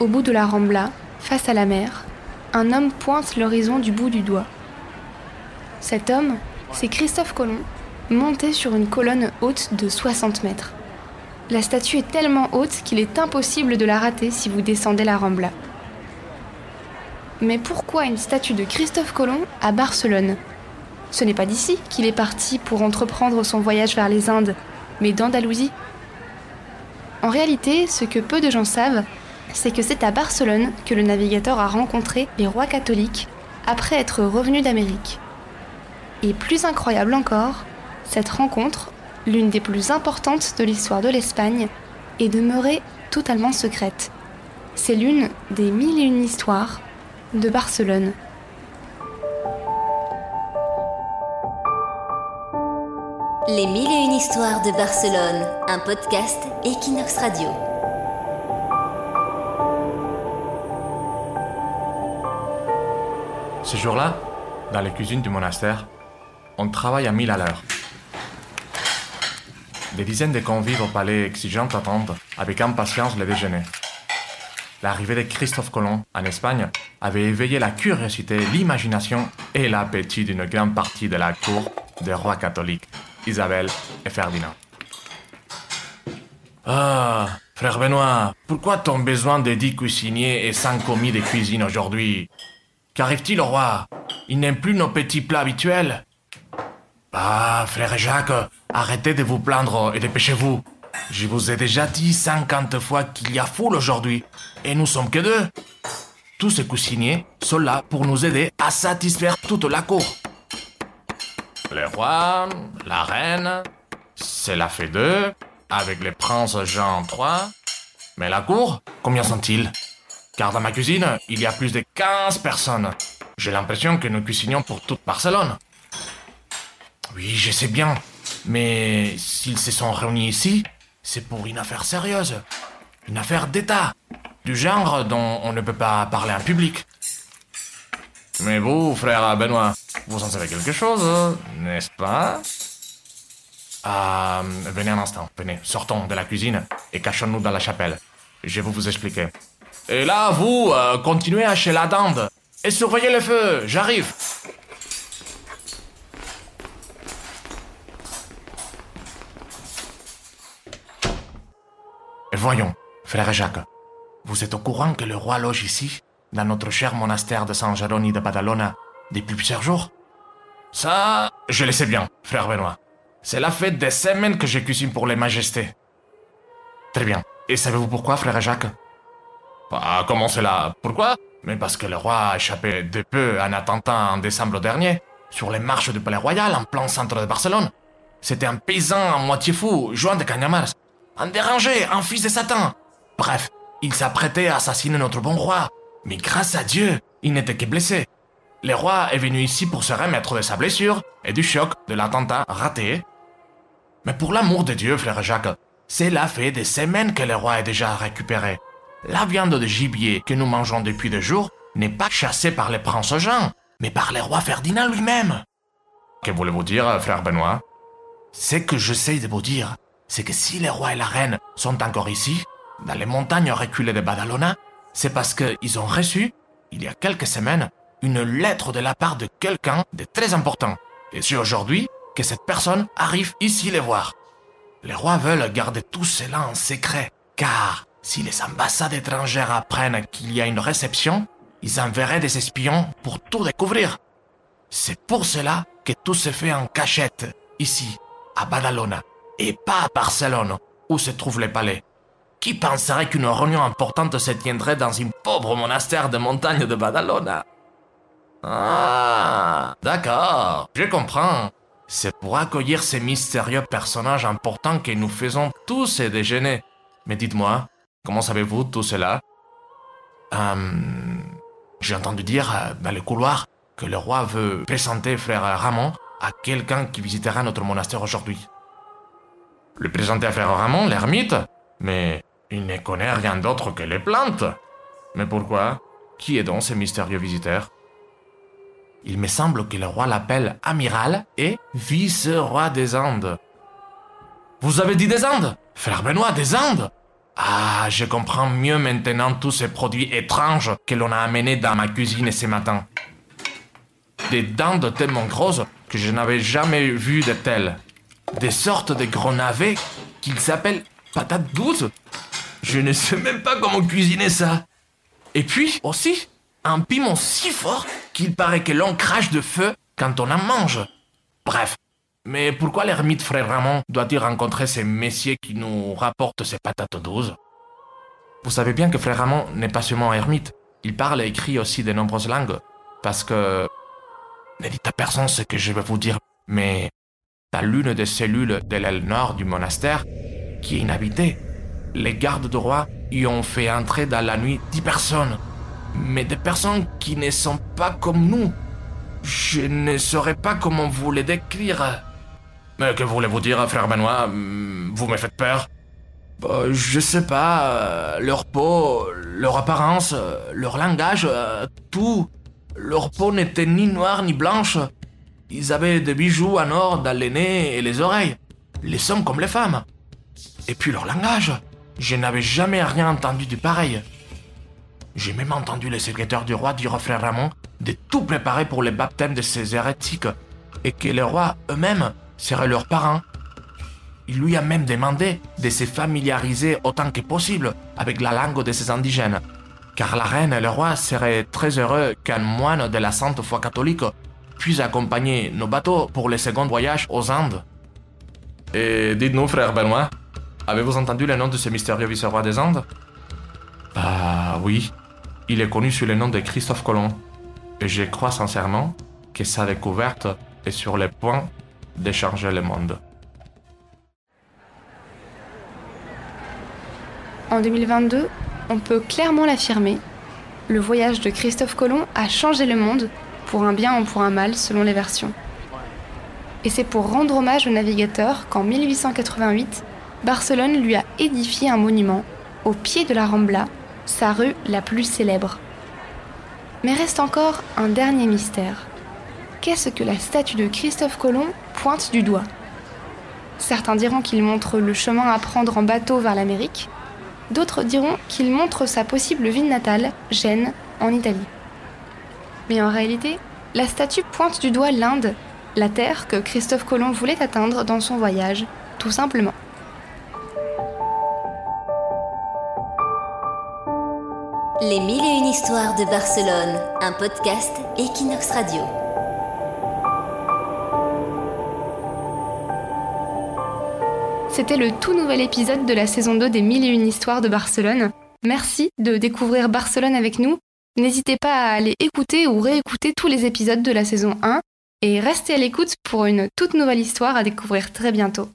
au bout de la Rambla, face à la mer, un homme pointe l'horizon du bout du doigt. Cet homme, c'est Christophe Colomb, monté sur une colonne haute de 60 mètres. La statue est tellement haute qu'il est impossible de la rater si vous descendez la Rambla. Mais pourquoi une statue de Christophe Colomb à Barcelone? Ce n'est pas d'ici qu'il est parti pour entreprendre son voyage vers les Indes, mais d'Andalousie. En réalité, ce que peu de gens savent, c'est que c'est à Barcelone que le navigateur a rencontré les rois catholiques après être revenu d'Amérique. Et plus incroyable encore, cette rencontre, l'une des plus importantes de l'histoire de l'Espagne, est demeurée totalement secrète. C'est l'une des mille et une histoires de Barcelone. Les mille et une histoires de Barcelone, un podcast Equinox Radio. Ce jour-là, dans les cuisines du monastère, on travaille à mille à l'heure. Des dizaines de convives au palais exigeants attendent avec impatience le déjeuner. L'arrivée de Christophe Colomb en Espagne avait éveillé la curiosité, l'imagination et l'appétit d'une grande partie de la cour des rois catholiques, Isabelle et Ferdinand. Ah, frère Benoît, pourquoi ton besoin de dix cuisiniers et cinq commis de cuisine aujourd'hui? Qu'arrive-t-il au roi? Il n'aime plus nos petits plats habituels Ah, frère Jacques, arrêtez de vous plaindre et dépêchez-vous. Je vous ai déjà dit cinquante fois qu'il y a foule aujourd'hui, et nous sommes que deux. Tous ces cuisiniers sont là pour nous aider à satisfaire toute la cour. Le roi, la reine, c'est la fée d'eux, avec les princes Jean III. Mais la cour, combien sont-ils? Car dans ma cuisine, il y a plus de 15 personnes. J'ai l'impression que nous cuisinions pour toute Barcelone. Oui, je sais bien. Mais s'ils se sont réunis ici, c'est pour une affaire sérieuse. Une affaire d'État. Du genre dont on ne peut pas parler en public. Mais vous, frère Benoît, vous en savez quelque chose, n'est-ce pas? Ah, venez un instant, venez, sortons de la cuisine et cachons-nous dans la chapelle. Je vais vous expliquer. Et là, vous, euh, continuez à chez la dinde. Et surveillez le feu, j'arrive. Voyons, frère Jacques, vous êtes au courant que le roi loge ici, dans notre cher monastère de San Geroni de Badalona, depuis plusieurs jours? Ça, je le sais bien, frère Benoît. C'est la fête des semaines que je cuisine pour les majestés. Très bien. Et savez-vous pourquoi, frère Jacques? Ah, comment cela? Pourquoi? Mais parce que le roi a échappé de peu à un attentat en décembre dernier, sur les marches du palais royal en plein centre de Barcelone. C'était un paysan à moitié fou, Joan de Cagnamars. Un dérangé, un fils de Satan. Bref, il s'apprêtait à assassiner notre bon roi. Mais grâce à Dieu, il n'était que blessé. Le roi est venu ici pour se remettre de sa blessure et du choc de l'attentat raté. Mais pour l'amour de Dieu, frère Jacques, cela fait des semaines que le roi est déjà récupéré. La viande de gibier que nous mangeons depuis deux jours n'est pas chassée par les princes Jean, mais par le roi Ferdinand lui-même. Que voulez-vous dire, frère Benoît? Ce que j'essaie de vous dire, c'est que si les rois et la reine sont encore ici, dans les montagnes reculées de Badalona, c'est parce qu'ils ont reçu, il y a quelques semaines, une lettre de la part de quelqu'un de très important. Et c'est aujourd'hui que cette personne arrive ici les voir. Les rois veulent garder tout cela en secret, car si les ambassades étrangères apprennent qu'il y a une réception, ils enverraient des espions pour tout découvrir. C'est pour cela que tout se fait en cachette, ici, à Badalona, et pas à Barcelone, où se trouve le palais. Qui penserait qu'une réunion importante se tiendrait dans un pauvre monastère de montagne de Badalona? Ah, d'accord, je comprends. C'est pour accueillir ces mystérieux personnages importants que nous faisons tous ces déjeuners. Mais dites-moi, Comment savez-vous tout cela? Euh, J'ai entendu dire euh, dans le couloir que le roi veut présenter frère Ramon à quelqu'un qui visitera notre monastère aujourd'hui. Le présenter à frère Ramon, l'ermite? Mais il ne connaît rien d'autre que les plantes. Mais pourquoi? Qui est donc ce mystérieux visiteur? Il me semble que le roi l'appelle amiral et vice-roi des Andes. Vous avez dit des Andes? Frère Benoît, des Andes? Ah, je comprends mieux maintenant tous ces produits étranges que l'on a amenés dans ma cuisine ce matin. Des dents de tellement grosses que je n'avais jamais vu de telles. Des sortes de gros navets qu'ils s'appellent patates douces. Je ne sais même pas comment cuisiner ça. Et puis aussi, un piment si fort qu'il paraît que l'on crache de feu quand on en mange. Bref. Mais pourquoi l'ermite frère Ramon doit-il rencontrer ces messieurs qui nous rapportent ces patates douces? Vous savez bien que frère Ramon n'est pas seulement ermite. Il parle et écrit aussi de nombreuses langues. Parce que... Ne dites à personne ce que je vais vous dire, mais dans l'une des cellules de l'aile nord du monastère, qui est inhabitée, les gardes de roi y ont fait entrer dans la nuit dix personnes. Mais des personnes qui ne sont pas comme nous. Je ne saurais pas comment vous les décrire. Mais que voulez-vous dire, frère Benoît? Vous me faites peur? Bah, Je sais pas. euh, leur peau, leur apparence, euh, leur langage, euh, tout. Leur peau n'était ni noire ni blanche. Ils avaient des bijoux en or dans les nez et les oreilles. Les hommes comme les femmes. Et puis leur langage. Je n'avais jamais rien entendu de pareil. J'ai même entendu le secrétaire du roi dire au frère Ramon de tout préparer pour le baptême de ces hérétiques et que les rois eux-mêmes seraient leurs parents. Il lui a même demandé de se familiariser autant que possible avec la langue de ces indigènes, car la reine et le roi seraient très heureux qu'un moine de la Sainte Foi catholique puisse accompagner nos bateaux pour le second voyage aux Indes. Et dites-nous, frère Benoît, avez-vous entendu le nom de ce mystérieux vice-roi des Indes Bah oui, il est connu sous le nom de Christophe Colomb. Et je crois sincèrement que sa découverte est sur le point de changer le monde. En 2022, on peut clairement l'affirmer, le voyage de Christophe Colomb a changé le monde, pour un bien ou pour un mal selon les versions. Et c'est pour rendre hommage au navigateur qu'en 1888, Barcelone lui a édifié un monument au pied de la Rambla, sa rue la plus célèbre. Mais reste encore un dernier mystère. Qu'est-ce que la statue de Christophe Colomb pointe du doigt Certains diront qu'il montre le chemin à prendre en bateau vers l'Amérique, d'autres diront qu'il montre sa possible ville natale, Gênes, en Italie. Mais en réalité, la statue pointe du doigt l'Inde, la terre que Christophe Colomb voulait atteindre dans son voyage, tout simplement. Les mille et une histoires de Barcelone, un podcast Equinox Radio. C'était le tout nouvel épisode de la saison 2 des 1000 et une histoires de Barcelone. Merci de découvrir Barcelone avec nous. N'hésitez pas à aller écouter ou réécouter tous les épisodes de la saison 1 et restez à l'écoute pour une toute nouvelle histoire à découvrir très bientôt.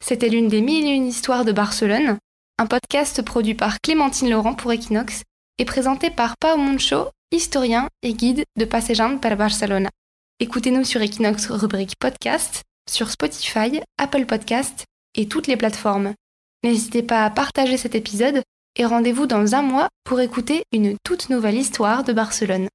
C'était l'une des 1000 et une histoires de Barcelone, un podcast produit par Clémentine Laurent pour Equinox et présenté par Pau Moncho, historien et guide de Passejant per Barcelona. Écoutez-nous sur Equinox rubrique podcast, sur Spotify, Apple Podcast et toutes les plateformes. N'hésitez pas à partager cet épisode et rendez-vous dans un mois pour écouter une toute nouvelle histoire de Barcelone.